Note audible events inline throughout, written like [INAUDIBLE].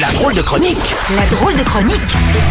La drôle de chronique La drôle de chronique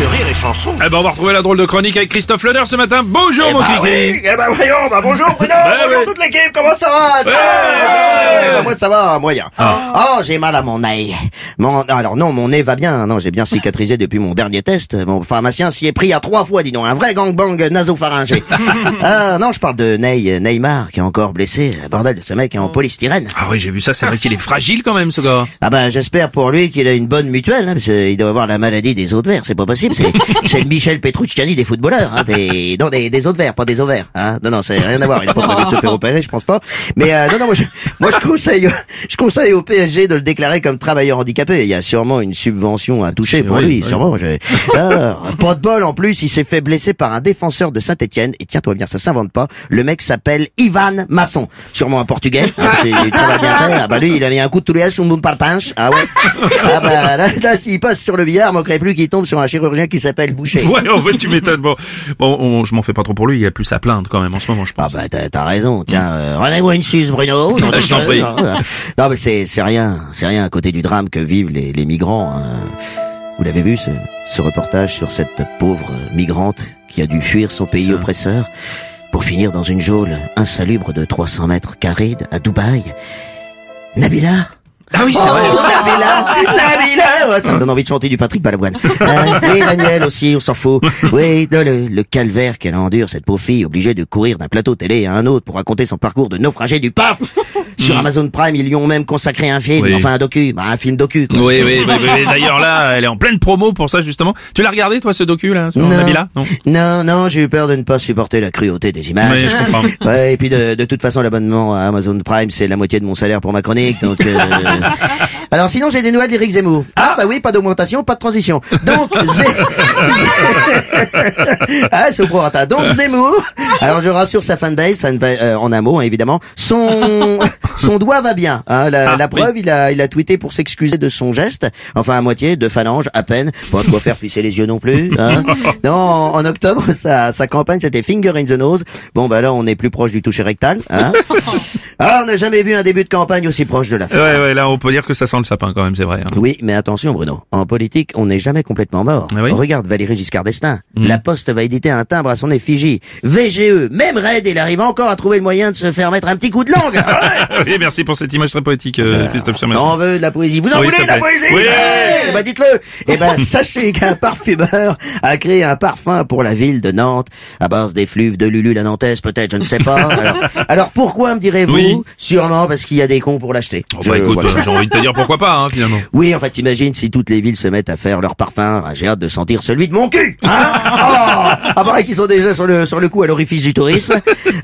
de Rire et Chanson. Eh ben, on va retrouver la drôle de chronique avec Christophe Leder ce matin. Bonjour, mon Bah kiki. oui, eh ben voyons, bah bonjour Bruno, Bah bonjour oui. toute l'équipe, comment ça va? Ça va? Ouais. Bah, Moi ça va, moyen. Oh, j'ai mal à mon nez. Mon, alors non, mon nez va bien, non, j'ai bien cicatrisé depuis mon dernier test. Mon pharmacien s'y est pris à trois fois, dis donc, un vrai gangbang nasopharyngé. ah [LAUGHS] non, je parle de Ney, Neymar, qui est encore blessé. Bordel, ce mec est en polystyrène. Ah oui, j'ai vu ça, c'est vrai qu'il est fragile quand même, ce gars. Ah ben j'espère pour lui qu'il a une bonne mutuelle, hein, parce qu'il doit avoir la maladie des os de verre, c'est pas possible, [LAUGHS] c'est, le Michel Petrucciani des footballeurs, hein, des, non, des, des os de verre, pas des ovaires, hein. Non, non, c'est rien à voir, il a pas prévu de se faire opérer, je pense pas. Mais euh, non, non, moi je, moi je conseille, je conseille au PSG de le déclarer comme travailleur handicapé. Il y a sûrement une subvention à toucher pour Oui, lui, oui. sûrement. j'ai- Ah, pas de bol en plus, il s'est fait blesser par un défenseur de Saint-Etienne, et tiens-toi bien, ça s'invente pas, le mec s'appelle Ivan Masson, sûrement un portugais, hein, c'est, il travaille bien fait, ah bah lui il a mis un coup de touléage sur mon parpinche, ah ouais, ah bah là, là s'il passe sur le billard, manquerait plus qu'il tombe sur un chirurgien qui s'appelle Boucher. Ouais, en fait, tu m'étonnes. Bon, bon on- je m'en fais pas trop pour lui, il a plus à plaindre quand même en ce moment, je Ah pense. bah t'as, raison, tiens, euh, remets-moi une suce Bruno. Non, [LAUGHS] Je t'en prie. non, non, mais c'est, c'est rien, c'est rien à côté du drame que vivent les, les migrants. hein. Vous l'avez vu ce, ce reportage sur cette pauvre migrante qui a dû fuir son pays oppresseur pour finir dans une geôle insalubre de 300 mètres carrés à Dubaï. Nabila? Ah oui, c'est Oh, vrai. Nabila [LAUGHS] Nabila Ouais, Ça me donne envie de chanter du Patrick Balavoine. [LAUGHS] Euh, oui, Daniel aussi, on s'en fout. Oui, non, le, le calvaire qu'elle endure, cette pauvre fille, obligée de courir d'un plateau télé à un autre pour raconter son parcours de naufragé du PAF [LAUGHS] Sur Amazon Prime, ils lui ont même consacré un film, Oui. enfin un docu, bah, un film docu. Quoi. Oui, oui, [LAUGHS] oui, oui. D'ailleurs là, elle est en pleine promo pour ça justement. Tu l'as regardé toi ce docu là sur Non. Nabila Non? Non, non, j'ai eu peur de ne pas supporter la cruauté des images. Oui, je comprends. Ouais, et puis de, de toute façon, l'abonnement à Amazon Prime, c'est la moitié de mon salaire pour ma chronique, donc... euh, Alors sinon, j'ai des nouvelles d'Éric Zemmour. Ah bah oui, pas d'augmentation, pas de transition. Donc, [LAUGHS] Zé... [LAUGHS] ah, c'est au prorata. Donc Zemmour, alors je rassure sa fanbase, euh, en un mot, hein, évidemment, son son doigt va bien. hein. la, Ah, la oui. preuve, il a il a tweeté pour s'excuser de son geste, enfin à moitié, de phalange, à peine, pas de quoi faire plisser les yeux non plus. Hein. [LAUGHS] Non, en, en octobre, [LAUGHS] sa, sa campagne c'était Finger in the Nose. Bon bah là, on est plus proche du toucher rectal. Hein. [LAUGHS] Ah, on n'a jamais vu un début de campagne aussi proche de la fin. Ouais, ouais, là on peut dire que ça sent le sapin quand même, c'est vrai. hein. Oui, mais attention Bruno, en politique, on n'est jamais complètement mort. Ah oui Regarde Valéry Giscard d'Estaing. Mm. La Poste va éditer un timbre à son effigie. VGE, même raide, il arrive encore à trouver le moyen de se faire mettre un petit coup de langue. Oui, merci pour cette image très poétique, euh, Christophe Surmet. On veut de la poésie. Vous en Oui, voulez de la poésie Oui. Eh ben dites-le. Eh ben [LAUGHS] sachez qu'un parfumeur a créé un parfum pour la ville de Nantes à base d'effluves de Lulu la Nantaise, peut-être, je ne sais pas. [LAUGHS] Alors, alors pourquoi me direz-vous Oui. Sûrement parce qu'il y a des cons pour l'acheter. Oh, bah écoute, voilà. j'ai envie de te dire pourquoi pas, hein, finalement. Oui, en fait, imagine si toutes les villes se mettent à faire leur parfum. Ah, J'ai hâte de sentir celui de mon cul. Hein [LAUGHS] oh, ah, pareil qu'ils sont déjà sur le sur le coup à l'orifice du tourisme.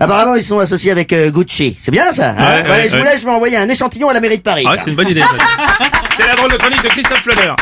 Apparemment, ils sont associés avec euh, Gucci. C'est bien ça. hein Ouais, Allez, ouais, je vous laisse, je vais envoyer un échantillon à la mairie de Paris. Ah, c'est une bonne idée. ça. [LAUGHS] C'est la drôle de chronique de Christophe Fleder.